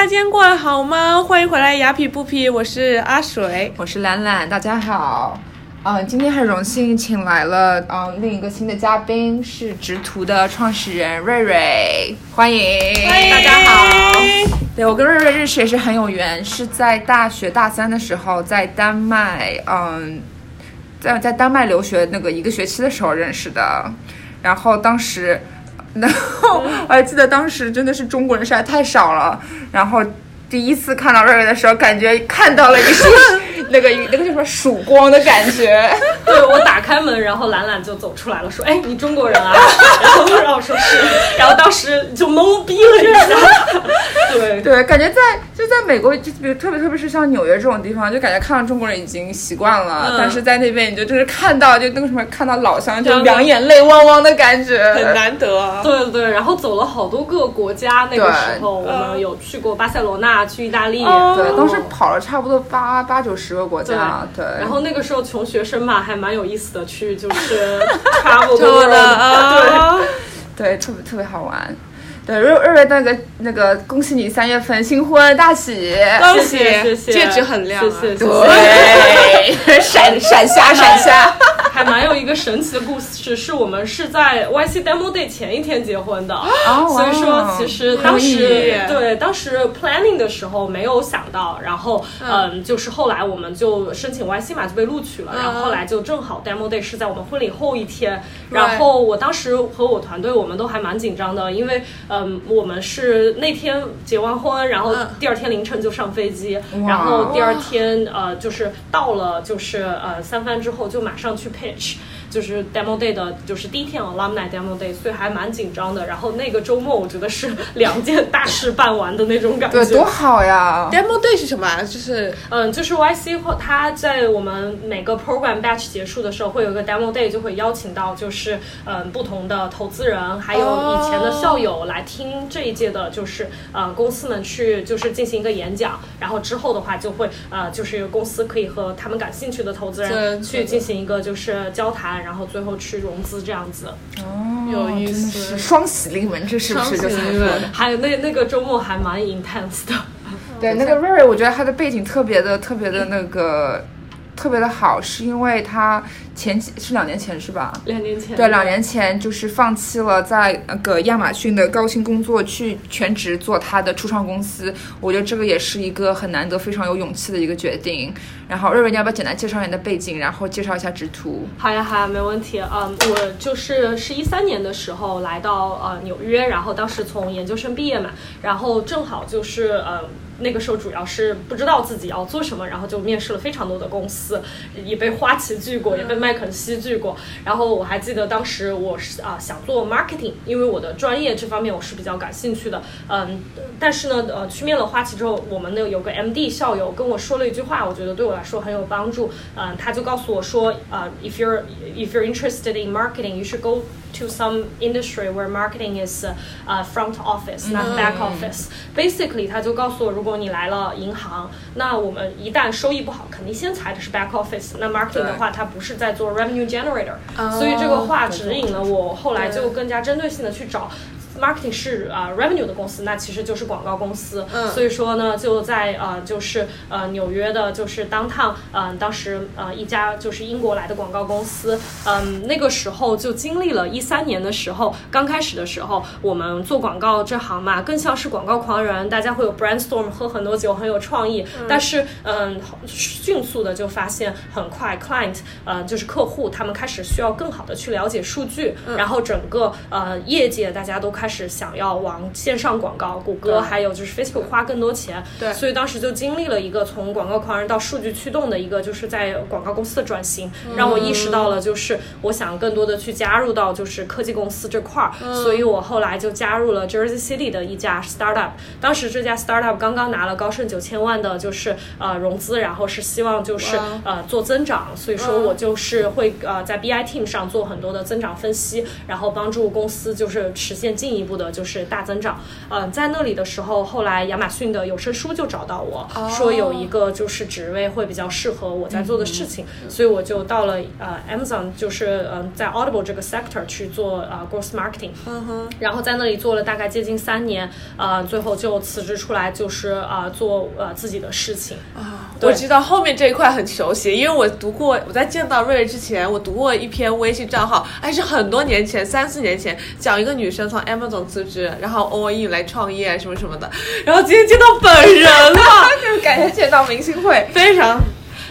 大家今天过得好吗？欢迎回来雅痞不痞，我是阿水。我是兰兰，大家好。嗯、今天很荣幸请来了嗯、另一个新的嘉宾是直图的创始人瑞瑞，欢迎，大家好。对我跟瑞瑞认识也是很有缘，是在大学大三的时候在丹麦，嗯，在在丹麦留学那个一个学期的时候认识的，然后当时。然后我还记得当时真的是中国人实在太少了，然后第一次看到瑞瑞的时候，感觉看到了一束 那个那个叫什么曙光的感觉。对我打开门，然后兰兰就走出来了，说：“哎，你中国人啊？” 然后让我说是，然后当时就懵逼了一下。对对，感觉在就在美国，就比如特别特别是像纽约这种地方，就感觉看到中国人已经习惯了，嗯但是在那边你就就是看到就那个什么看到老乡就两眼泪汪汪的感觉，很难得啊。对对，然后走了好多个国家。那个时候我们有去过巴塞罗那，去意大利。哦对，当时跑了差不多八八九十个国家，对，然后那个时候穷学生嘛，还蛮有意思的，去就是 travel the 错 world 的啊，对，特别特别好玩。对，瑞瑞瑞那个那个，恭喜你三月份新婚大喜！恭喜谢谢戒指很亮啊。谢谢。对，闪闪瞎闪瞎。还蛮有一个神奇的故事，是我们是在 YC Demo Day 前一天结婚的，哦所以说其实当时对当时 planning 的时候没有想到，然后嗯，就是后来我们就申请 YC 嘛就被录取了，然后后来就正好 Demo Day 是在我们婚礼后一天，然后我当时和我团队我们都还蛮紧张的，因为嗯我们是那天结完婚，然后嗯第二天凌晨就上飞机，然后第二天呃就是到了就是呃三藩之后就马上去 pitch。就是 demo day 的，就是第一天 alumni demo day，所以还蛮紧张的。然后那个周末，我觉得是 两件大事办完的那种感觉。对，多好呀！Demo Day 是什么啊？就是嗯，就是 YC 会，它在我们每个 program batch 结束的时候，会有一个 demo day，就会邀请到就是嗯不同的投资人，还有以前的校友来听这一届的，就是呃公司们去就是进行一个演讲，然后之后的话就会呃就是公司可以和他们感兴趣的投资人去进行一个就是交谈，然后最后去融资这样子。哦有意思。双喜临门，这是不是就双喜临门这么说的？还有那那个周末还蛮 intense 的。对，那个瑞瑞，我觉得他的背景特别的、特别的那个、特别的好，是因为他前几是两年前是吧？两年前，对，两年前就是放弃了在那个亚马逊的高薪工作，去全职做他的初创公司。我觉得这个也是一个很难得、非常有勇气的一个决定。然后瑞瑞，你要不要简单介绍一下你的背景，然后介绍一下直图？好呀，好呀，没问题。嗯，我就是是一三年的时候来到呃纽约，然后当时从研究生毕业嘛，然后正好就是呃那个时候主要是不知道自己要做什么，然后就面试了非常多的公司，也被花旗拒过，也被麦肯锡拒过。然后我还记得当时我是啊、想做 marketing，因为我的专业这方面我是比较感兴趣的。嗯，但是呢，呃，去面了花旗之后，我们呢有个 MD 校友跟我说了一句话，我觉得对我来说很有帮助。嗯，他就告诉我说，呃，if you're if you're interested in marketing, you should go to some industry where marketing is uh, uh, front office, not back office. Basically，他就告诉我，如果你来了银行，那我们一旦收益不好，肯定先裁的是 back office。那 marketing 的话，它不是在做 revenue generator，、所以这个话指引了我后来就更加针对性的去找。 Marketing 是啊、revenue 的公司，那其实就是广告公司。嗯所以说呢，就在呃就是呃纽约的，就是 downtown，嗯、当时呃一家就是英国来的广告公司，嗯、那个时候就经历了一三年的时候，刚开始的时候，我们做广告这行嘛，更像是广告狂人，大家会有 brainstorm，喝很多酒，很有创意，但是嗯、迅速的就发现，很快 client 呃就是客户，他们开始需要更好的去了解数据，然后整个呃业界大家都开始想要往线上广告，谷歌还有就是 Facebook 花更多钱，对。所以当时就经历了一个从广告狂人到数据驱动的一个就是在广告公司的转型，让我意识到了就是我想更多的去加入到就是科技公司这块儿，所以我后来就加入了 Jersey City 的一家 startup，当时这家 startup 刚刚拿了高盛九千万的就是呃融资，然后是希望就是呃做增长，所以说我就是会呃在 BI team 上做很多的增长分析，然后帮助公司就是实现经营一步的就是大增长。嗯、在那里的时候，后来亚马逊的有声书就找到我、说有一个就是职位会比较适合我在做的事情，所以我就到了呃 Amazon，就是嗯、呃在 Audible 这个 sector 去做呃 growth marketing。嗯哼，然后在那里做了大概接近三年，呃，最后就辞职出来，就是啊、呃做呃自己的事情。啊我知道后面这一块很熟悉，因为我读过，我在见到瑞瑞之前，我读过一篇微信账号，还是很多年前，三四年前，讲一个女生从 Amazon 辞职，然后 all in 来创业什么什么的，然后今天见到本人了，就是感谢见到明星会。非常。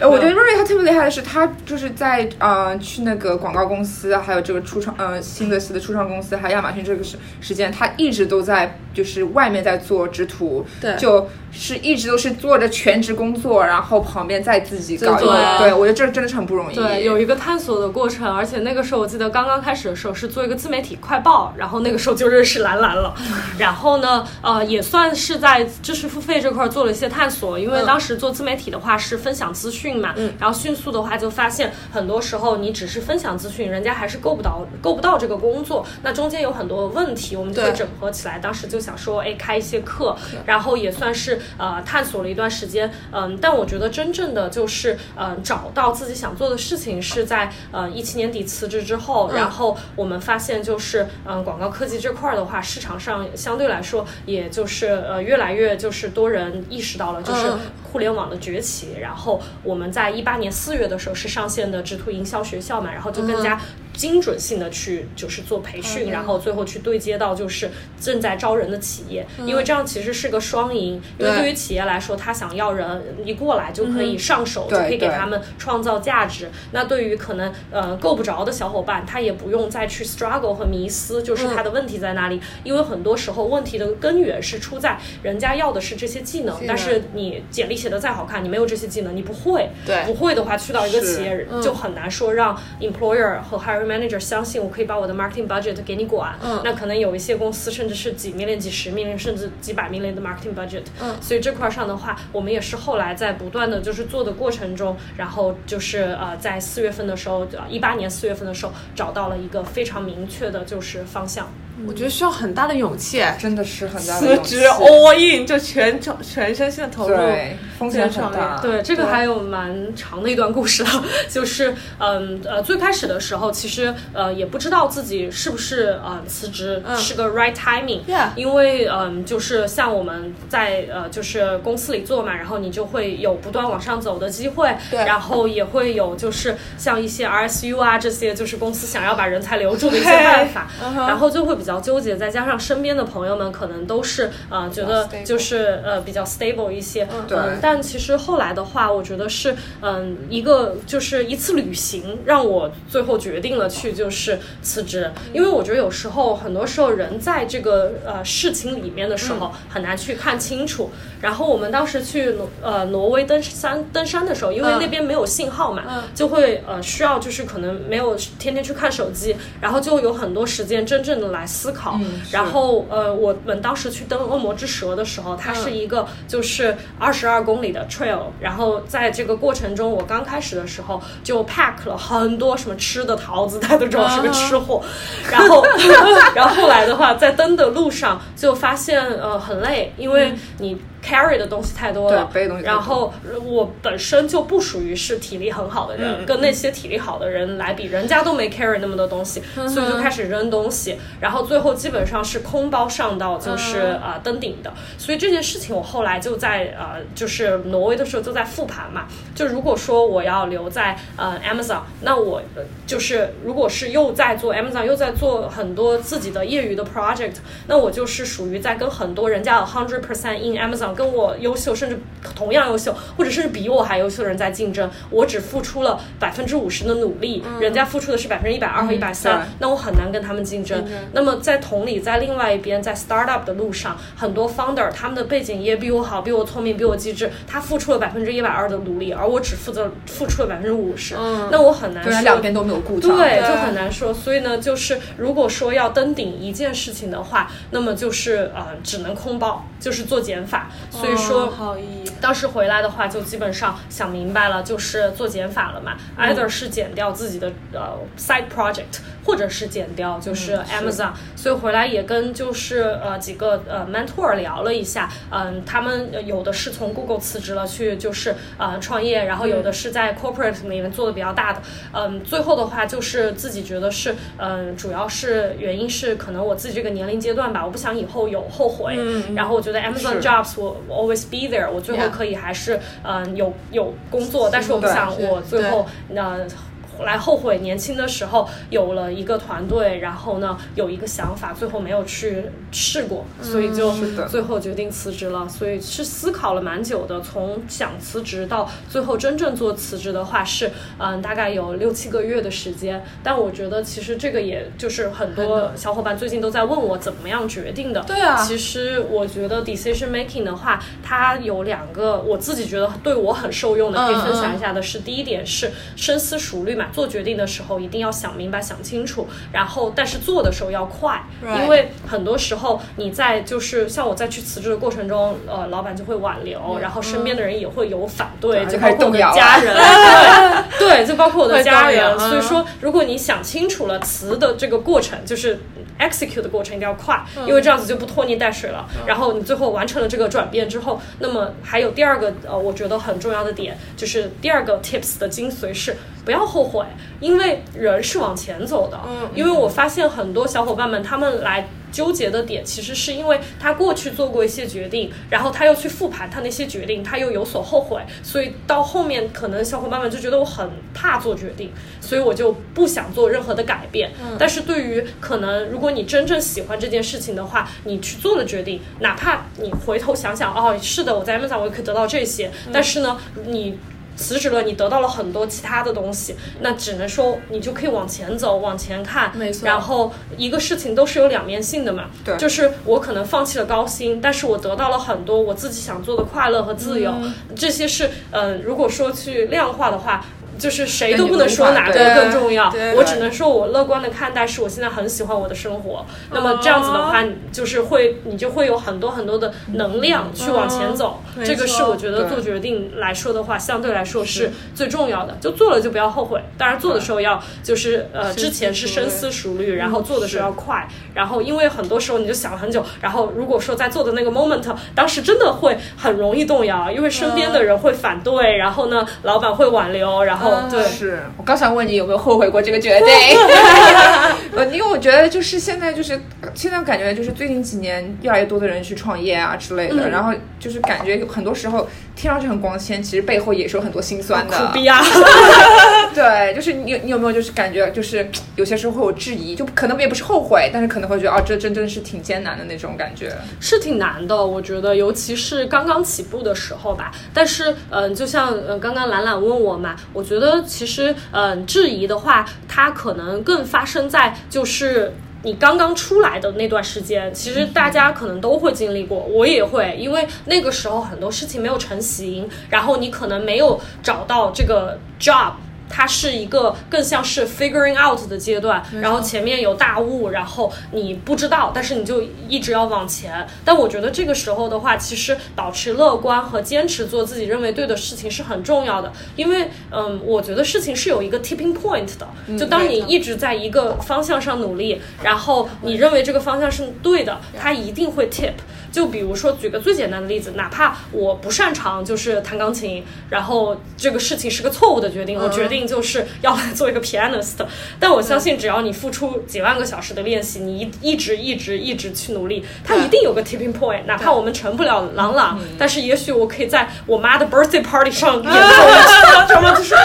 呃，我觉得瑞瑞他特别厉害的是，他就是在呃去那个广告公司，还有这个初创呃新的新的初创公司，还有亚马逊这个时时间，他一直都在就是外面在做直图，对。就是一直都是做着全职工作，然后旁边再自己搞一做。个，对我觉得这真的是很不容易。对，有一个探索的过程，而且那个时候我记得刚刚开始的时候是做一个自媒体快报，然后那个时候就认识兰兰了，然后呢，呃，也算是在知识付费这块儿做了一些探索，因为当时做自媒体的话是分享资讯嘛，然后迅速的话就发现很多时候你只是分享资讯，人家还是够不到够不到这个工作，那中间有很多问题，我们就会整合起来，当时就想说，哎，开一些课，然后也算是呃探索了一段时间，嗯，但我觉得真正的就是嗯、呃找到自己想做的事情是在呃一七年底辞职之后，然后我们发现就是嗯、呃广告科技这块儿的话，市场上相对来说也就是呃越来越就是多人意识到了就是嗯互联网的崛起，然后我们在一八年四月的时候是上线的直图营销学校嘛，然后就更加精准性的去就是做培训，然后最后去对接到就是正在招人的企业，因为这样其实是个双赢，因为对。对于企业来说，他想要人一过来就可以上手，就可以给他们创造价值。那对于可能呃够不着的小伙伴，他也不用再去 struggle 和迷思，就是他的问题在哪里？因为很多时候问题的根源是出在人家要的是这些技能。但是你简历写的再好看，你没有这些技能，你不会，对不会的话，去到一个企业就很难说让 employer 和 hiring manager 相信我可以把我的 marketing budget 给你管。嗯那可能有一些公司甚至是几 million、几十 million 甚至几百 million 的 marketing budget。嗯所以这块上的话，我们也是后来在不断的就是做的过程中，然后就是呃在四月份的时候，一八年四月份的时候找到了一个非常明确的就是方向。我觉得需要很大的勇气，真的是很大的辞勇气。职 all in 就全全身心的投入，对，风险很大。对，这个还有蛮长的一段故事了，就是嗯呃最开始的时候，其实呃也不知道自己是不是呃辞职嗯。是个 right timing，、Yeah 因为嗯就是像我们在呃就是公司里做嘛，然后你就会有不断往上走的机会，对。然后也会有就是像一些 RSU 啊这些，就是公司想要把人才留住的一些办法，然后就会比较纠结，再加上身边的朋友们可能都是呃觉得就是呃比较 stable 一些，对嗯但其实后来的话，我觉得是嗯一个就是一次旅行，让我最后决定了去就是辞职，因为我觉得有时候很多时候人在这个呃事情里面的时候很难去看清楚。然后我们当时去挪呃挪威登山登山的时候，因为嗯。那边没有信号嘛，嗯。就会呃需要就是可能没有天天去看手机，然后就有很多时间真正的来思考。嗯然后呃我们当时去登恶魔之蛇的时候，它是嗯一个就是二十二公里的 trail，然后在这个过程中，我刚开始的时候就 pack 了很多什么吃的桃子，大家都知道我是个吃货，然后 然后后来的话，在登的路上就发现呃很累，因为你 carry 的东西太多了，背的东西然后呃我本身就不属于是体力很好的人，嗯跟那些体力好的人来比，人家都没 carry 那么多东西，嗯所以就开始扔东西，然后最后基本上是空包上到就是嗯。啊、呃登顶的，所以这件事情我后来就在呃就是挪威的时候就在复盘嘛，就如果说我要留在呃 Amazon，那我呃就是如果是又在做 Amazon 又在做很多自己的业余的 project，那我就是属于在跟很多人家有 hundred percent in Amazon 跟我优秀甚至同样优秀或者甚至比我还优秀的人在竞争，我只付出了百分之五十的努力，人家付出的是百分之一百二和一百对三，那我很难跟他们竞争。那么在同理，在另外一边，在 startup 的路上，很多 founder 他们的背景也比我好，比我聪明，比我机智，他付出了百分之一百二的努力，而我只负责付出了百分之五十，嗯那我很难对，说两边都没有顾上。对，对就很难说。所以呢，就是如果说要登顶一件事情的话，那么就是呃，只能空包，就是做减法。所以说。当时回来的话，就基本上想明白了，就是做减法了嘛。either 是减掉自己的呃 side project，或者是减掉，就是嗯是 Amazon。所以回来也跟就是呃几个呃 mentor 聊了一下，嗯、他们呃有的是从 Google 辞职了去就是呃创业，然后有的是在 corporate 里面做的比较大的，嗯，最后的话就是自己觉得是嗯、主要是原因是可能我自己这个年龄阶段吧，我不想以后有后悔，然后我觉得 Amazon jobs 我我 always be there，我最后可以还是嗯、有有工作，但是我不想我最对。后呃。来后悔年轻的时候有了一个团队，然后呢有一个想法，最后没有去试过，所以就最后决定辞职了。所以是思考了蛮久的，从想辞职到最后真正做辞职的话是嗯大概有六七个月的时间。但我觉得其实这个也就是很多小伙伴最近都在问我怎么样决定的。对啊其实我觉得 decision making 的话，它有两个我自己觉得对我很受用的，可以嗯分享一下的是，第一点是深思熟虑嘛，做决定的时候一定要想明白、想清楚，然后但是做的时候要快因为很多时候你在就是像我在去辞职的过程中，呃，老板就会挽留，然后身边的人也会有反对，对就包括我的就开始动摇家人，对对，就包括我的家人，所以嗯说如果你想清楚了辞的这个过程，就是 execute 的过程一定要快，因为这样子就不拖泥带水了。然后你最后完成了这个转变之后，那么还有第二个呃，我觉得很重要的点，就是第二个 tips 的精髓是不要后悔，因为人是往前走的。嗯因为我发现很多小伙伴们他们来。纠结的点其实是因为他过去做过一些决定，然后他又去复盘他那些决定，他又有所后悔，所以到后面可能小伙伴们就觉得我很怕做决定，所以我就不想做任何的改变。但是对于可能如果你真正喜欢这件事情的话，你去做了决定，哪怕你回头想想，哦，是的，我在 Amazon 我也可以得到这些，但是呢，你。辞职了，你得到了很多其他的东西，那只能说你就可以往前走，往前看。没错然后一个事情都是有两面性的嘛。对就是我可能放弃了高薪，但是我得到了很多我自己想做的快乐和自由。这些是，嗯、如果说去量化的话。就是谁都不能说哪个更重要对，我只能说我乐观的看待，是我现在很喜欢我的生活。那么这样子的话，你就是会，你就会有很多很多的能量去往前走。嗯这个是我觉得做决定来说的话，相对来说是最重要的。就做了就不要后悔，当然做的时候要就是呃，之前是深思熟虑，然后做的时候要快。然后因为很多时候你就想了很久，然后如果说在做的那个 moment，当时真的会很容易动摇，因为身边的人会反对，然后呢，老板会挽留，然后嗯对。是我刚想问你有没有后悔过这个决定，呃，因为我觉得就是现在就是现在感觉就是最近几年越来越多的人去创业啊之类的，嗯然后就是感觉有很多时候听上去很光鲜，其实背后也是有很多心酸的。苦逼啊！对，就是你你有没有就是感觉就是有些时候会有质疑，就可能也不是后悔，但是可能会觉得啊，这真真是挺艰难的那种感觉。是挺难的，我觉得，尤其是刚刚起步的时候吧。但是，嗯、就像呃刚刚兰兰问我嘛，我觉得觉得其实，嗯、质疑的话，它可能更发生在就是。你刚刚出来的那段时间，其实大家可能都会经历过，我也会，因为那个时候很多事情没有成型，然后你可能没有找到这个 job。它是一个更像是 figuring out 的阶段，然后前面有大雾，然后你不知道，但是你就一直要往前。但我觉得这个时候的话，其实保持乐观和坚持做自己认为对的事情是很重要的，因为嗯，我觉得事情是有一个 tipping point 的，就当你一直在一个方向上努力，然后你认为这个方向是对的，它一定会 tip。就比如说，举个最简单的例子，哪怕我不擅长就是弹钢琴，然后这个事情是个错误的决定，我决定就是要来做一个 pianist，但我相信只要你付出几万个小时的练习，你一一直一直一直去努力，它一定有个 tipping point。哪怕我们成不了朗朗，但是也许我可以在我妈的 birthday party 上演奏一次，知道吗？就是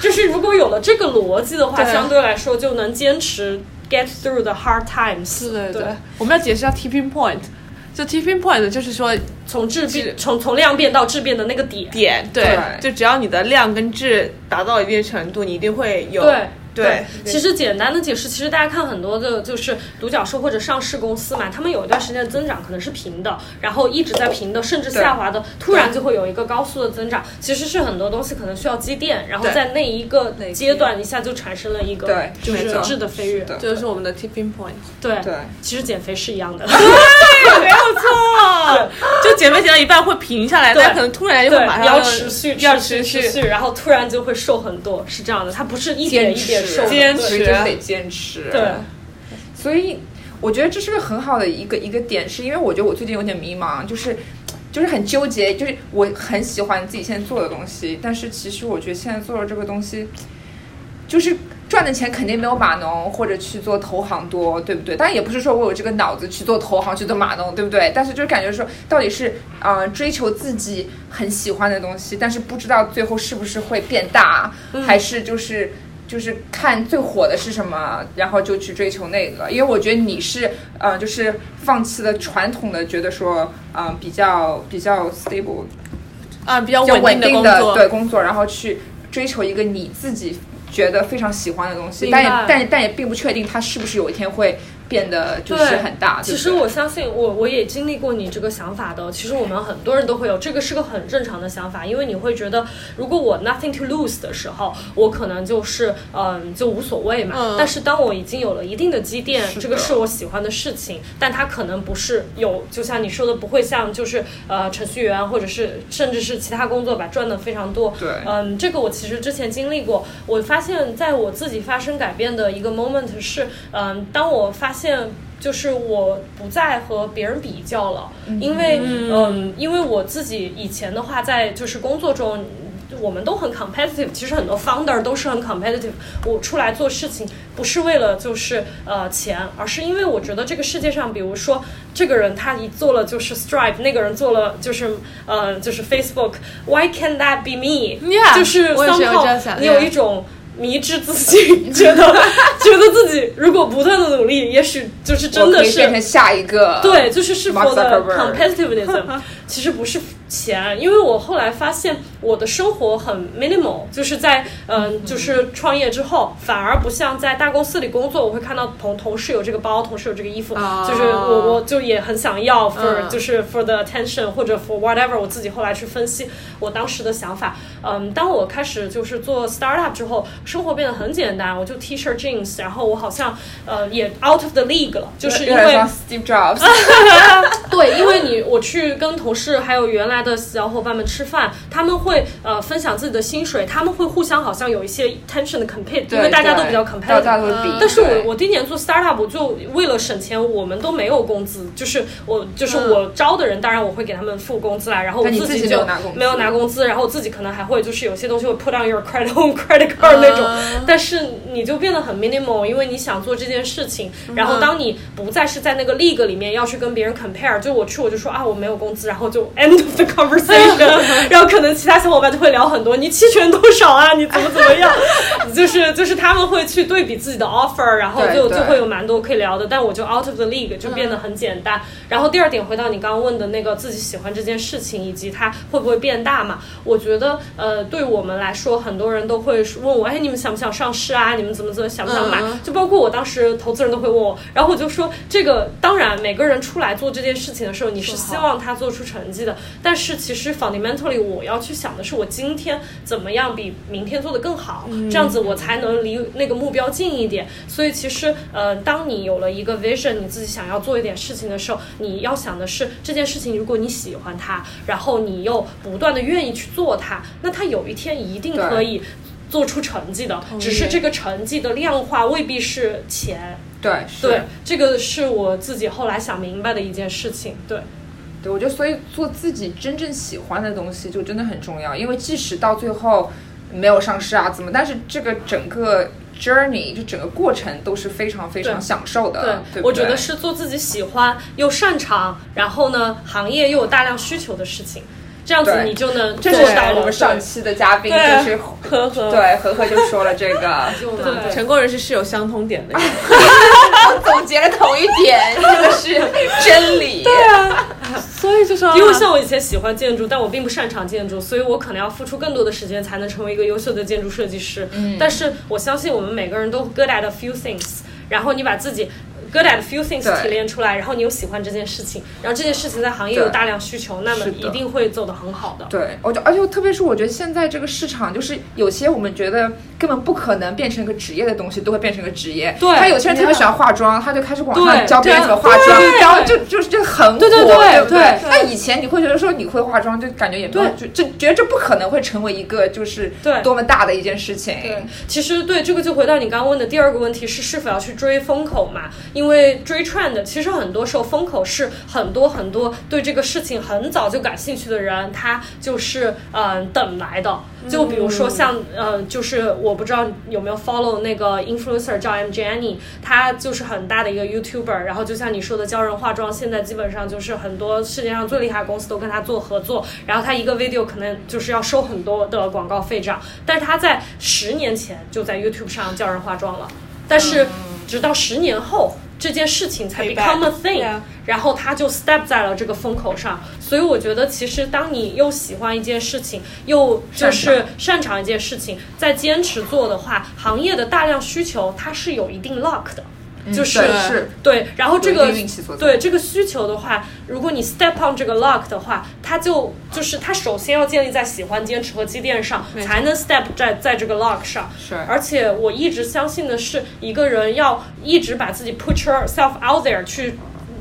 就是如果有了这个逻辑的话，对相对来说就能坚持 get through the hard times。对对对对，我们要解释一下 tipping point。就 tipping point 就是说从质质变。从从量变到质变的那个点。点，对，对。就只要你的量跟质达到一定程度，你一定会有对对其实简单的解释，其实大家看很多的就是独角兽或者上市公司嘛，他们有一段时间的增长可能是平的，然后一直在平的，甚至下滑的，突然就会有一个高速的增长。其实是很多东西可能需要积淀，然后在那一个阶段一下就产生了一个对就是质的飞跃。就是我们的 tipping point。对对其实减肥是一样的。对没有错，就减肥减到一半会平下来，对但可能突然就会马，上要持续，要持持续，持续，然后突然就会瘦很多，是这样的，它不是一点一点受，坚持所以就是得坚持。对，所以我觉得这是个很好的一个一个点，是因为我觉得我最近有点迷茫，就是就是很纠结，就是我很喜欢自己现在做的东西，但是其实我觉得现在做的这个东西，就是赚的钱肯定没有码农或者去做投行多，对不对？但也不是说我有这个脑子去做投行去做码农，对不对？但是就是感觉说，到底是呃追求自己很喜欢的东西，但是不知道最后是不是会变大，还是就是。就是看最火的是什么，然后就去追求那个。因为我觉得你是，呃，就是放弃了传统的，觉得说，嗯、比较比较 stable、啊，比较比较稳稳定的工作，对工作，然后去追求一个你自己觉得非常喜欢的东西，但也但但也并不确定它是不是有一天会变得就是很大。其实我相信我我也经历过你这个想法的。其实我们很多人都会有，这个是个很正常的想法，因为你会觉得，如果我 nothing to lose 的时候，我可能就是嗯就无所谓嘛。嗯但是当我已经有了一定的积淀，这个是我喜欢的事情，但它可能不是有，就像你说的，不会像就是呃程序员或者是甚至是其他工作吧赚的非常多。对嗯，这个我其实之前经历过，我发现在我自己发生改变的一个 moment 是，嗯，当我发现。就是我不再和别人比较了，因为嗯，因为我自己以前的话，在就是工作中。我们都很 competitive，其实很多 founder 都是很 competitive。我出来做事情不是为了就是呃钱，而是因为我觉得这个世界上，比如说这个人他一做了就是 Stripe，那个人做了就是呃就是 Facebook，Why can't that be me？、就是我也是有 somehow 这样想你有一种迷之自信，觉得 觉得自己如果不断的努力，也许就是真的是变成下一个对，就是是 the Zuckerberg competitiveness，其实不是钱，因为我后来发现我的生活很 minimal，就是在嗯、就是创业之后，反而不像在大公司里工作，我会看到同同事有这个包，同事有这个衣服，哦就是我我就也很想要 for、嗯。就是 for the attention 或者 for whatever，我自己后来去分析我当时的想法，嗯，当我开始就是做 startup 之后，生活变得很简单，我就 T 恤 jeans，然后我好像呃也 out of the league 了，就是因为 Steve Jobs，对，因为你我去跟同事还有原来的小伙伴们吃饭，他们会呃分享自己的薪水，他们会互相好像有一些 tension 的 compete，因为大家都比较 competitive。家都会比。但是我我第一年做 startup，我就为了省钱，我们都没有工资，就是我就是我招的人，当然我会给他们付工资来，然后我自己就有拿工资没有拿工资，然后我自己可能还会就是有些东西会 put on your credit credit card 那种，但是你就变得很 minimal，因为你想做这件事情，然后当你不再是在那个 league 里面要去跟别人 compare，就我去我就说啊我没有工资，然后就 end of the conversation，然后可能其他小伙伴就会聊很多，你期权多少啊，你怎么怎么样，就是就是他们会去对比自己的 offer，然后就就会有蛮多可以聊的，但我就 out of the league 就变得很简单。然后第二点回到你刚刚问的那个自己喜欢这件事情以及它会不会变大嘛，我觉得呃对我们来说，很多人都会问我，哎你们想不想上市啊？你们怎么怎么想不想买？嗯就包括我当时投资人都会问我，然后我就说这个当然每个人出来做这件事情的时候，你是希望他做出成绩的，但是其实 fundamentally 我要去想的是我今天怎么样比明天做得更好，这样子我才能离那个目标近一点。所以其实呃，当你有了一个 vision，你自己想要做一点事情的时候，你要想的是这件事情，如果你喜欢它，然后你又不断的愿意去做它，那它有一天一定可以。做出成绩的，只是这个成绩的量化未必是钱。对是对，这个是我自己后来想明白的一件事情。对，对，我觉得所以做自己真正喜欢的东西就真的很重要，因为即使到最后没有上市啊怎么，但是这个整个 journey 就整个过程都是非常非常享受的。对不我觉得是做自己喜欢又擅长，然后呢，行业又有大量需求的事情，这样子你就能这是做到。我们上期的嘉宾就是呵呵，对呵呵就说了这个，对成功人士是有相通点的。总结了同一点，这个是 真理。对啊，所以就说，因为像我以前喜欢建筑，但我并不擅长建筑，所以我可能要付出更多的时间才能成为一个优秀的建筑设计师。嗯，但是我相信我们每个人都 good at a few things，然后你把自己。Good at a few things 对提炼出来，然后你又喜欢这件事情，然后这件事情在行业有大量需求，那么一定会走得很好的。对，我就而且特别是我觉得现在这个市场，就是有些我们觉得根本不可能变成一个职业的东西，都会变成一个职业。对他有些人特别喜欢化妆，他就开始网上对教别人怎么化妆对，然后就就是这很火，对对对？那以前你会觉得说你会化妆，就感觉也没有，就就觉得这不可能会成为一个就是对多么大的一件事情。对，其实对这个就回到你刚刚问的第二个问题是是否要去追风口嘛？因因为追 trend，其实很多时候风口是很多很多对这个事情很早就感兴趣的人，他就是嗯、等来的。就比如说像呃，就是我不知道有没有 follow 那个 influencer 叫 M Jenny，他就是很大的一个 YouTuber，然后就像你说的教人化妆，现在基本上就是很多世界上最厉害的公司都跟他做合作，然后他一个 video 可能就是要收很多的广告费这样，但是他在十年前就在 YouTube 上教人化妆了，但是直到十年后。这件事情才 become a thing，、Yeah 然后他就 step 在了这个风口上，所以我觉得其实当你又喜欢一件事情，又就是擅长。一件事情，在坚持做的话，行业的大量需求它是有一定 luck 的。就是对，然后这个对这个需求的话，如果你 step on 这个 luck 的话，它就就是它首先要建立在喜欢、坚持和积淀上，才能 step 在在这个 luck 上。是而且我一直相信的是，一个人要一直把自己 put yourself out there 去。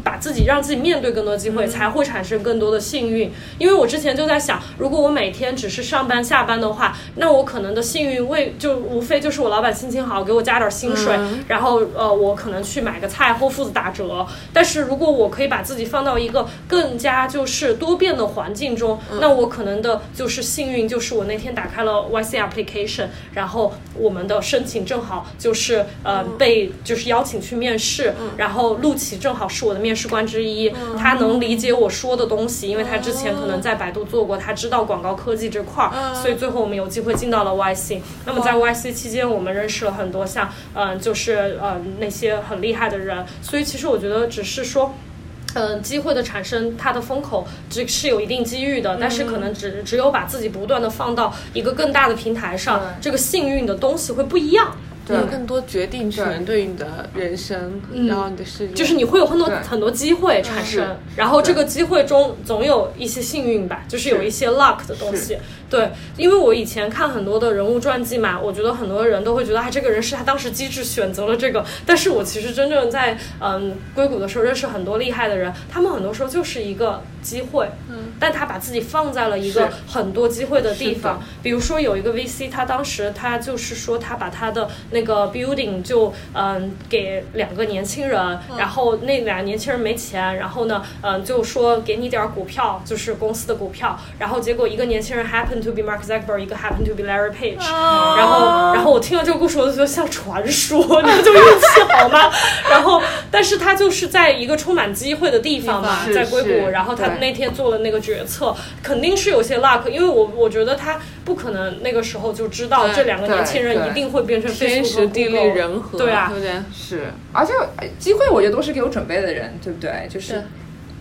把自己让自己面对更多机会，才会产生更多的幸运。因为我之前就在想，如果我每天只是上班下班的话，那我可能的幸运为就无非就是我老板心情好，给我加点薪水，然后呃，我可能去买个菜，Whole Foods 打折。但是如果我可以把自己放到一个更加就是多变的环境中，那我可能的就是幸运，就是我那天打开了 YC application，然后我们的申请正好就是呃被就是邀请去面试，然后陆琪正好是我的面试官之一，他能理解我说的东西，因为他之前可能在百度做过，他知道广告科技这块儿，所以最后我们有机会进到了 YC。那么在 YC 期间，我们认识了很多像嗯、呃就是呃那些很厉害的人，所以其实我觉得只是说。嗯，机会的产生，它的风口只是有一定机遇的，但是可能只只有把自己不断的放到一个更大的平台上，这个幸运的东西会不一样。有更多决定权对。于你的人生，然后你的事业，就是你会有很多很多机会产生，然后这个机会中总有一些幸运吧，就是有一些 luck 的东西。对，因为我以前看很多的人物传记嘛，我觉得很多人都会觉得，哎，这个人是他当时机智选择了这个，但是我其实真正在嗯硅谷的时候认识很多厉害的人，他们很多时候就是一个机会，嗯，但他把自己放在了一个很多机会的地方，比如说有一个 VC，他当时他就是说他把他的那个 building 就嗯给两个年轻人，然后那俩年轻人没钱，然后呢嗯就说给你点儿股票，就是公司的股票，然后结果一个年轻人 happen to be Mark Zuckerberg，一个 happen to be Larry Page，、然后然后我听了这个故事，我就觉得像传说，你们就运气好吗？然后但是他就是在一个充满机会的地方嘛，在硅谷，然后他那天做了那个决策，肯定是有些 luck，因为我我觉得他不可能那个时候就知道这两个年轻人一定会变成天时地利人和，对啊对不对？是，而且呃机会我觉得都是给有准备的人，对不对？就是是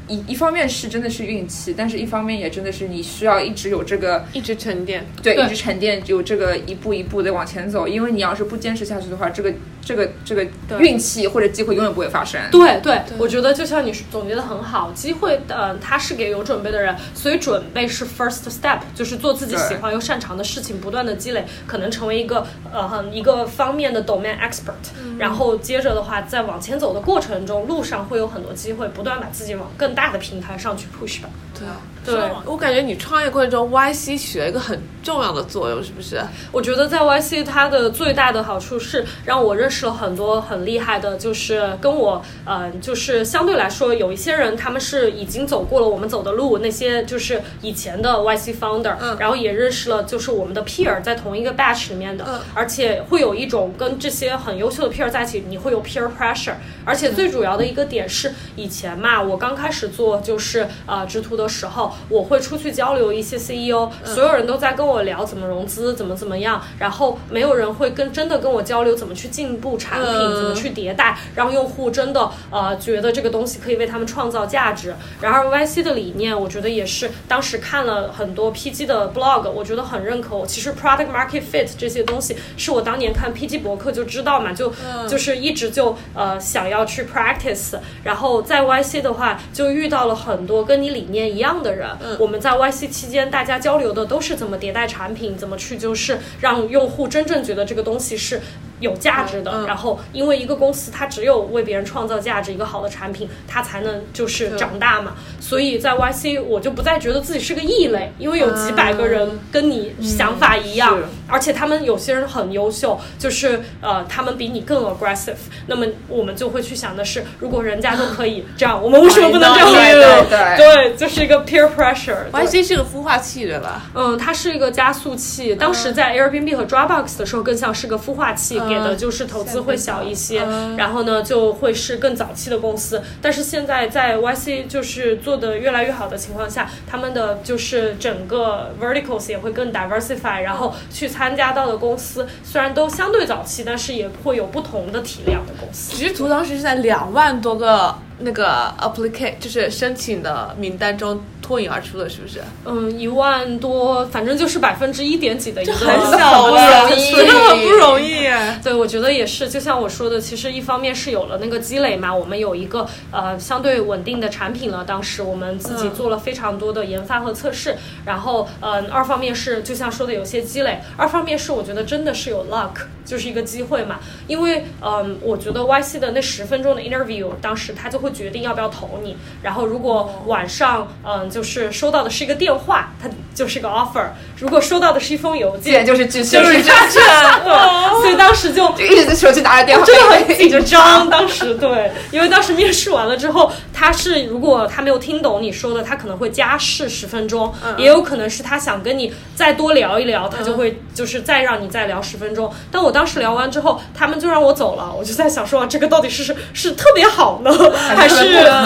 一一方面是真的是运气，但是一方面也真的是你需要一直有这个一直沉淀，对，对一直沉淀，有这个一步一步的往前走。因为你要是不坚持下去的话，这个这个这个运气或者机会永远不会发生。对对，我觉得就像你总结的很好，机会呃，它是给有准备的人，所以准备是 first step，就是做自己喜欢又擅长的事情，不断的积累，可能成为一个呃很一个方面的 domain expert，、然后接着的话，在往前走的过程中，路上会有很多机会，不断把自己往更大的平台上去 push 吧。对。啊。对。我感觉你创业过程中，YC 起了一个很重要的作用，是不是？我觉得在 YC 它的最大的好处是让我认识了很多很厉害的，就是跟我呃，就是相对来说有一些人他们是已经走过了我们走的路，那些就是以前的 YC founder，、嗯。然后也认识了就是我们的 peer 在同一个 batch 里面的，嗯。而且会有一种跟这些很优秀的 peer 在一起，你会有 peer pressure，而且最主要的一个点是以前嘛，我刚开始做就是呃直图的时候，我会出去交流一些 CEO，、所有人都在跟我聊怎么融资，怎么怎么样，然后没有人会跟真的跟我交流怎么去进步产品，嗯怎么去迭代，让用户真的呃觉得这个东西可以为他们创造价值。然而 YC 的理念，我觉得也是当时看了很多 PG 的 blog，我觉得很认可我。其实 product market fit 这些东西是我当年看 PG 博客就知道嘛，就、就是一直就呃想要去 practice。然后在 YC 的话，就遇到了很多跟你理念一样的人。我们在 YC 期间，大家交流的都是怎么迭代产品，怎么去就是让用户真正觉得这个东西是。有价值的，然后因为一个公司它只有为别人创造价值，一个好的产品，它才能就是长大嘛。所以在 YC 我就不再觉得自己是个异类，因为有几百个人跟你想法一样，是而且他们有些人很优秀，就是呃他们比你更 aggressive。那么我们就会去想的是，如果人家都可以这样，我们为什么不能这样对对对对，就是一个 peer pressure。YC 是个孵化器对吧？嗯，它是一个加速器。当时在 Airbnb 和 Dropbox 的时候，更像是个孵化器，嗯给的就是投资会小一些，嗯然后呢就会是更早期的公司。但是现在在 YC 就是做的越来越好的情况下，他们的就是整个 verticals 也会更 diversify，然后去参加到的公司虽然都相对早期，但是也会有不同的体量的公司。其实图当时是在两万多个那个 applicate 就是申请的名单中脱颖而出了，是不是？嗯，一万多，反正就是百分之一点几的一个很小小了的，真的很不容易耶。对，我觉得也是，就像我说的，其实一方面是有了那个积累嘛，我们有一个呃相对稳定的产品了。当时我们自己嗯做了非常多的研发和测试，然后嗯、二方面是就像说的有些积累，二方面是我觉得真的是有 luck，就是一个机会嘛。因为嗯、我觉得 YC 的那十分钟的 interview，当时他就会决定要不要投你。然后如果晚上嗯、就是收到的是一个电话，他就是个 offer；如果收到的是一封邮件，就是就是真正 对，所以当时就就一直在手机拿着电话，真的很紧张，当时对，因为当时面试完了之后，他是如果他没有听懂你说的，他可能会加试十分钟，也有可能是他想跟你再多聊一聊，他就会就是再让你再聊十分钟。但我当时聊完之后，他们就让我走了，我就在想说，这个到底是是是特别好呢，还是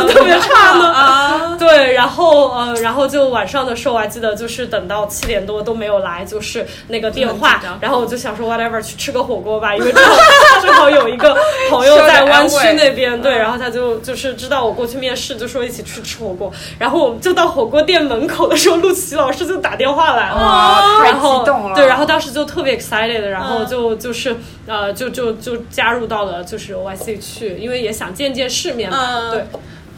特别差呢？啊，对，然后呃，然后就晚上的时候，我还记得就是等到七点多都没有来，就是那个电话然后我就想说 whatever 去吃个火锅吧，因为正好 正好有一个朋友在湾区那边，对，然后他就就是知道我过去面试，就说一起去吃火锅，然后我们就到火锅店门口的时候，陆琪老师就打电话来了，哇，太然后激动了，对，然后当时就特别 excited，然后嗯。就就是呃就就就加入到了就是 OIC 去，因为也想见见世面嘛，嗯对。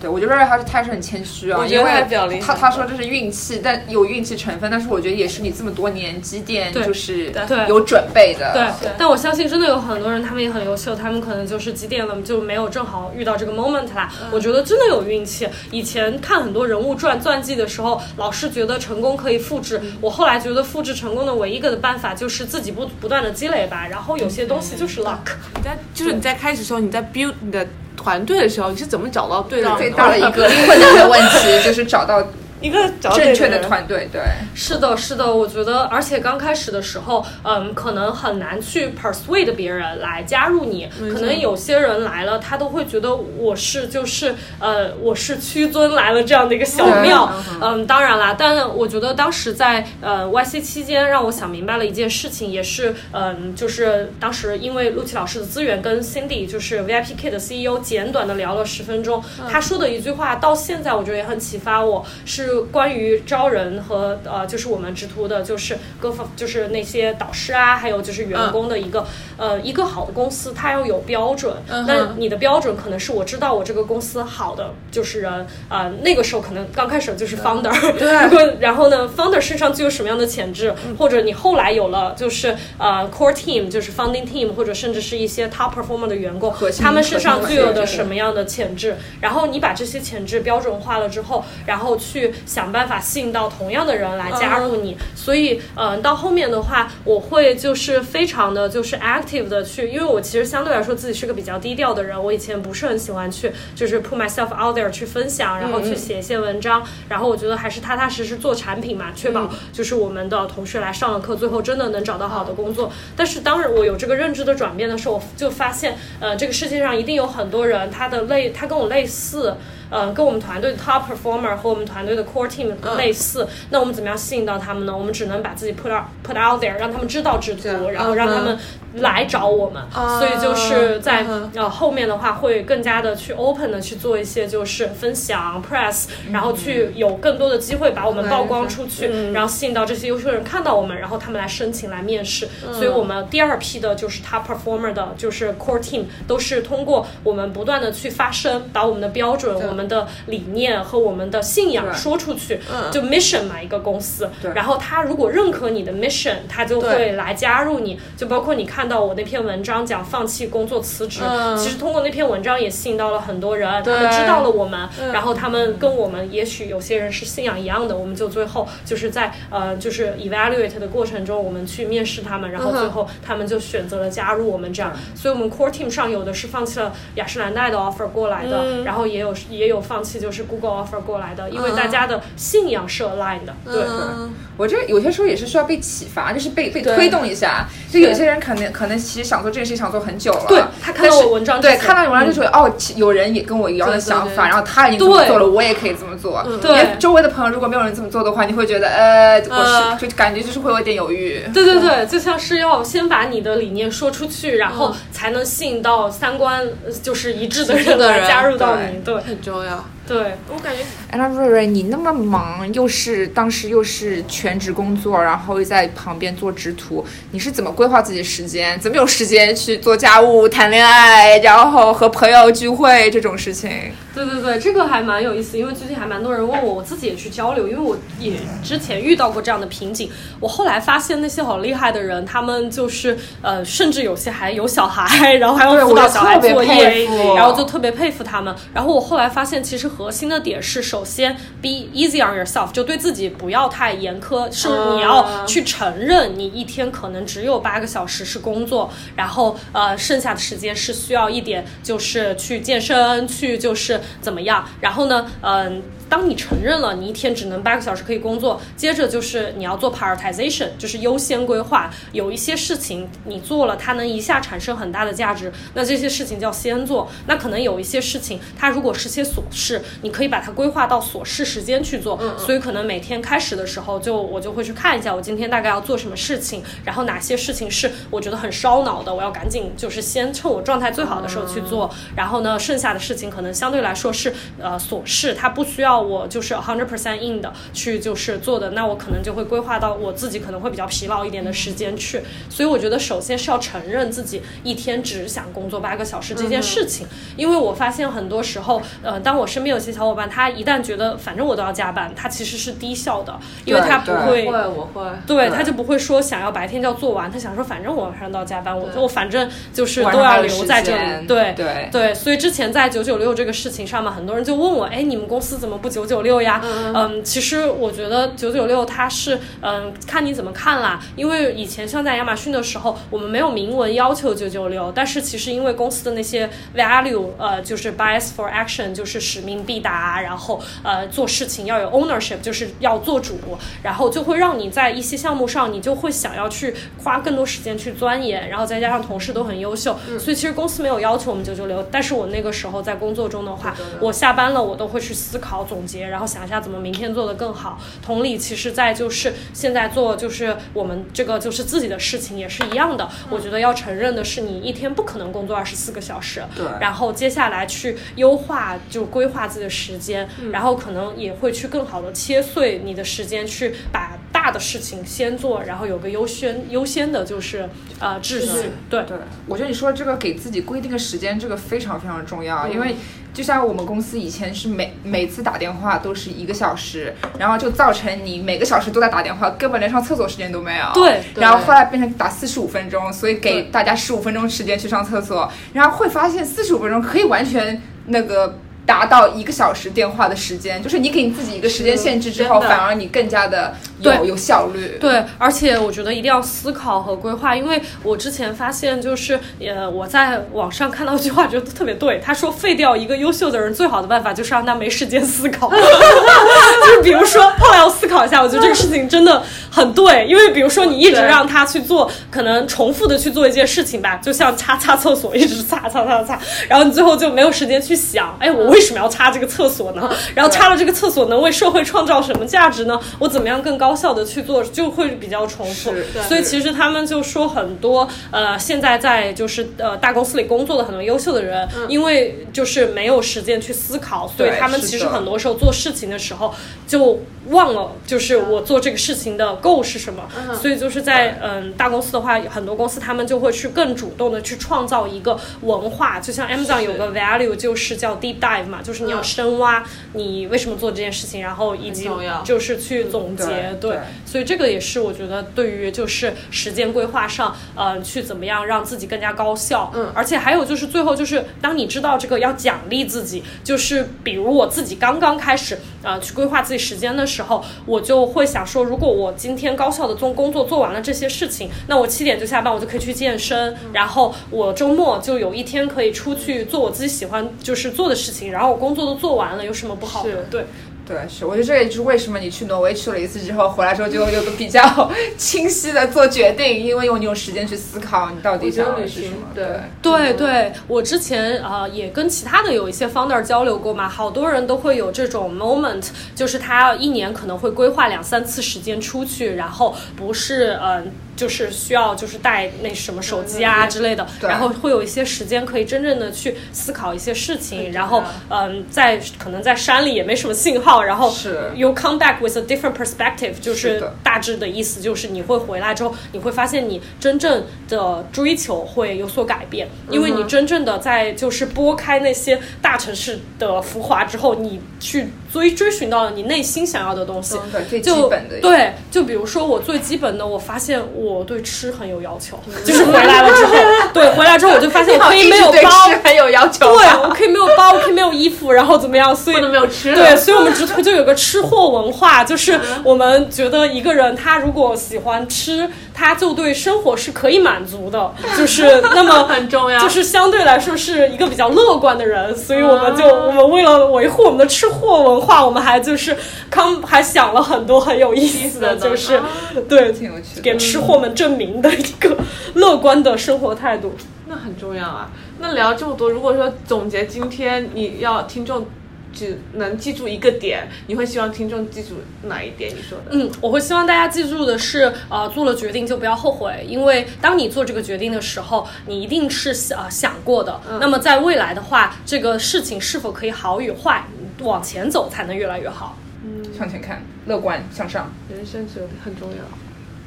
对，我觉得瑞瑞他是他是很谦虚啊，我觉得因为他比较厉害他他说这是运气，但有运气成分，但是我觉得也是你这么多年积淀，就是对有准备的。对，但我相信真的有很多人，他们也很优秀，他们可能就是积淀了，就没有正好遇到这个 moment 啦。我觉得真的有运气。以前看很多人物传传记的时候，老是觉得成功可以复制，我后来觉得复制成功的唯一一个的办法就是自己不不断的积累吧。然后有些东西就是 luck。你在就是你在开始的时候，你在 build 你的团队的时候，你是怎么找到对的最大的一个困难的问题就是找到一个正确的团队。对，是的，是的，我觉得，而且刚开始的时候，嗯，可能很难去 persuade 别人来加入你。可能有些人来了，他都会觉得我是就是呃，我是屈尊来了这样的一个小庙。嗯，当然啦，但我觉得当时在呃 YC 期间，让我想明白了一件事情，也是嗯，就是当时因为陆琪老师的资源跟 Cindy 就是 VIPK 的 CEO 简短的聊了十分钟，他说的一句话到现在我觉得也很启发我，是关于招人和呃，就是我们直图的，就是各方就是那些导师啊，还有就是员工的一个、呃一个好的公司，它要有标准。嗯那你的标准可能是我知道我这个公司好的就是人，呃，那个时候可能刚开始就是 founder，对。然后然后呢，founder 身上具有什么样的潜质，或者你后来有了就是呃 core team，就是 founding team，或者甚至是一些 top performer 的员工他们身上具有的什么样的潜质，然后你把这些潜质标准化了之后，然后去想办法吸引到同样的人来加入你。所以，嗯、到后面的话，我会就是非常的就是 active 的去，因为我其实相对来说自己是个比较低调的人，我以前不是很喜欢去就是 put myself out there 去分享，然后去写一些文章，然后我觉得还是踏踏实实做产品嘛，确保就是我们的同学来上了课，最后真的能找到好的工作。但是当我有这个认知的转变的时候，我就发现，呃，这个世界上一定有很多人，他的类他跟我类似。呃跟我们团队的 top performer 和我们团队的 core team 类似，那我们怎么样吸引到他们呢？我们只能把自己 put out put out there，让他们知道制这样图，然后让他们来找我们。啊。所以就是在嗯呃后面的话会更加的去 open 的去做一些就是分享 press，然后去有更多的机会把我们曝光出去，嗯。然后吸引到这些优秀的人看到我们，然后他们来申请来面试。所以我们第二批的就是 top performer 的，就是 core team，都是通过我们不断的去发声，把我们的标准、我们的理念和我们的信仰说出去，嗯。就 mission 嘛一个公司，然后他如果认可你的 mission，他就会来加入你，就包括你看到我那篇文章讲放弃工作辞职，嗯。其实通过那篇文章也吸引到了很多人，他们知道了我们，嗯。然后他们跟我们也许有些人是信仰一样的，我们就最后就是在呃就是 evaluate 的过程中，我们去面试他们，然后最后他们就选择了加入我们这样，所以我们 core team 上有的是放弃了雅诗兰黛的 offer 过来的，嗯。然后也有也有放弃就是 Google offer 过来的，因为嗯大家的信仰是 aligned 的，对。嗯我这有些时候也是需要被启发，就是被被推动一下。就有些人可能可能其实想做这件事情想做很久了，对他看到我文章对看到文章就觉得、哦，有人也跟我一样的对对对。想法，然后他已经这么对做了，我也可以这么做。嗯对因为周围的朋友如果没有人这么做的话，你会觉得呃，我呃是就感觉就是会有点犹豫。对对对，就像是要先把你的理念说出去，然后嗯。才能吸引到三观呃就是一致的人来加入到你。对。很重要。对，我感觉哎，那瑞瑞，你那么忙，又是当时又是全职工作，然后又在旁边做职图，你是怎么规划自己的时间？怎么有时间去做家务、谈恋爱，然后和朋友聚会这种事情？对对对，这个还蛮有意思，因为最近还蛮多人问我，我自己也去交流，因为我也之前遇到过这样的瓶颈。我后来发现那些好厉害的人，他们就是呃，甚至有些还有小孩，然后还要辅导小孩作业然后就特别佩服他们。然后我后来发现，其实核心的点是，首先 be easy on yourself，就对自己不要太严苛，是你要去承认你一天可能只有八个小时是工作，然后呃剩下的时间是需要一点就是去健身，去就是怎么样，然后呢，嗯、当你承认了你一天只能八个小时可以工作，接着就是你要做 prioritization，就是优先规划。有一些事情你做了，它能一下产生很大的价值，那这些事情就要先做。那可能有一些事情，它如果是些琐事，你可以把它规划到琐事时间去做。所以可能每天开始的时候就，我就会去看一下我今天大概要做什么事情，然后哪些事情是我觉得很烧脑的，我要赶紧就是先趁我状态最好的时候去做。然后呢，剩下的事情可能相对来说是呃琐事，它不需要我就是 hundred percent in 的去就是做的，那我可能就会规划到我自己可能会比较疲劳一点的时间去。所以我觉得首先是要承认自己一天只想工作八个小时这件事情，因为我发现很多时候，呃，当我身边有些小伙伴，他一旦觉得反正我都要加班，他其实是低效的，因为他不会会，我会。对，他就不会说想要白天就要做完，他想说反正我晚上都要加班，我对。我反正就是都要留在这里，对对。对，所以之前在九九六这个事情上面，很多人就问我，哎，你们公司怎么不九九六呀？嗯其实我觉得九九六它是嗯看你怎么看啦，因为以前像在亚马逊的时候，我们没有明文要求九九六，但是其实因为公司的那些 value，呃，就是 bias for action，就是使命必达，然后呃做事情要有 ownership，就是要做主，然后就会让你在一些项目上，你就会想要去花更多时间去钻研，然后再加上同事都很优秀，所以其实公司没有要求我们九九六，但是我那个时候在工作中的话，我下班了我都会去思考总结，然后想一下怎么明天做得更好。同理，其实在就是现在做就是我们这个就是自己的事情也是一样的，我觉得要承认的是你一天不可能工作二十四个小时，对。然后接下来去优化就规划自己的时间，然后可能也会去更好的切碎你的时间，去把大的事情先做，然后有个优先优先的就是呃秩序，对。对，我觉得你说这个给自己规定个时间，这个非常非常重要，因为就像我们公司以前是每每次打电话都是一个小时，然后就造成你每个小时都在打电话，根本连上厕所时间都没有。对然后后来变成打四十五分钟，所以给大家十五分钟时间去上厕所，然后会发现四十五分钟可以完全那个。达到一个小时电话的时间，就是你给你自己一个时间限制之后，反而你更加的有有效率。对，而且我觉得一定要思考和规划，因为我之前发现，就是呃，我在网上看到一句话，觉得特别对。他说，废掉一个优秀的人最好的办法就是让他没时间思考。就是比如说，后来我思考一下，我觉得这个事情真的很对，因为比如说你一直让他去做，可能重复的去做一件事情吧，就像擦擦厕所，一直擦擦擦擦，然后你最后就没有时间去想，哎，我为什么要擦这个厕所呢？然后擦了这个厕所能为社会创造什么价值呢？我怎么样更高效的去做，就会比较重复是。所以其实他们就说很多呃，现在在就是呃大公司里工作的很多优秀的人，因为就是没有时间去思考，所以他们其实很多时候做事情的时候就忘了，就是我做这个事情的 goal 是什么。所以就是在嗯大公司的话，很多公司他们就会去更主动的去创造一个文化，就像 Amazon 有个 value 就是叫 deep dive 嘛，就是你要嗯。深挖你为什么做这件事情，然后以及就是去总结，对对。所以这个也是我觉得对于就是时间规划上，呃，去怎么样让自己更加高效。嗯。而且还有就是最后就是当你知道这个要奖励自己，就是比如我自己刚刚开始呃去规划自己时间的时候，我就会想说，如果我今天高效的做工作做完了这些事情，那我七点就下班，我就可以去健身，然后我周末就有一天可以出去做我自己喜欢就是做的事情，然后我工作都做完了，有什么不好的？对。对，是，我觉得这也就是为什么你去挪威去了一次之后，回来之后就 有个比较清晰的做决定，因为有你有时间去思考你到底想要的是什么。对对对，我之前呃也跟其他的有一些 founder 交流过嘛，好多人都会有这种 moment，就是他一年可能会规划两三次时间出去，然后不是嗯、呃就是需要就是带那什么手机啊之类的，然后会有一些时间可以真正的去思考一些事情，然后嗯、在可能在山里也没什么信号，然后是。you come back with a different perspective，就是大致的意思就是你会回来之后，你会发现你真正的追求会有所改变，因为你真正的在就是拨开那些大城市的浮华之后，你去追追寻到了你内心想要的东西。就。对，就比如说我最基本的，我发现我对吃很有要求，就是回来了之后，对，回来之后我就发现我可以没有包，吃很有要求。对，我可以没有包，我可以没有衣服，然后怎么样？所以没有吃。对，所以我们直推就有个吃货文化，就是我们觉得一个人他如果喜欢吃，他就对生活是可以满足的，就是那么 很重要。就是相对来说是一个比较乐观的人，所以我们就我们为了维护我们的吃货文化，我们还就是康还想了很多很有意思的，意思的就是啊。对挺有趣的。给吃货们证明的一个乐观的生活态度。那很重要啊。那聊这么多，如果说总结今天你要听众只能记住一个点，你会希望听众记住哪一点？你说的？嗯，我会希望大家记住的是，呃，做了决定就不要后悔，因为当你做这个决定的时候，你一定是呃想过的。那么在未来的话，这个事情是否可以好与坏，往前走才能越来越好。嗯向前看，乐观向上。人生只有很重要。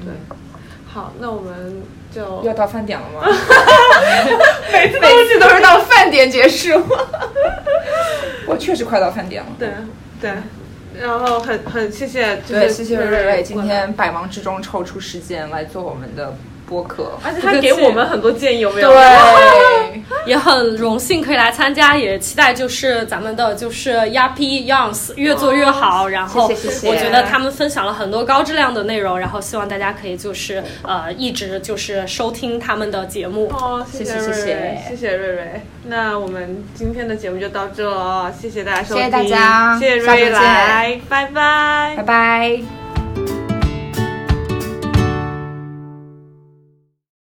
对，好，那我们就要到饭点了吗？每 次每次都是到饭点结束。我确实快到饭点了。对对，然后很很谢谢，就是对，谢谢瑞瑞今天百忙之中抽出时间来做我们的播客。而且他给我们很多建议，有没有？对，也很荣幸可以来参加，也期待就是咱们的就是 Yappy Youngs 越做越好。然后我觉得他们分享了很多高质量的内容，然后希望大家可以就是呃一直就是收听他们的节目。哦，谢谢谢瑞瑞，谢谢谢谢瑞瑞。那我们今天的节目就到这了，谢谢大家收听，谢谢大家谢谢瑞下周见来，拜拜拜拜。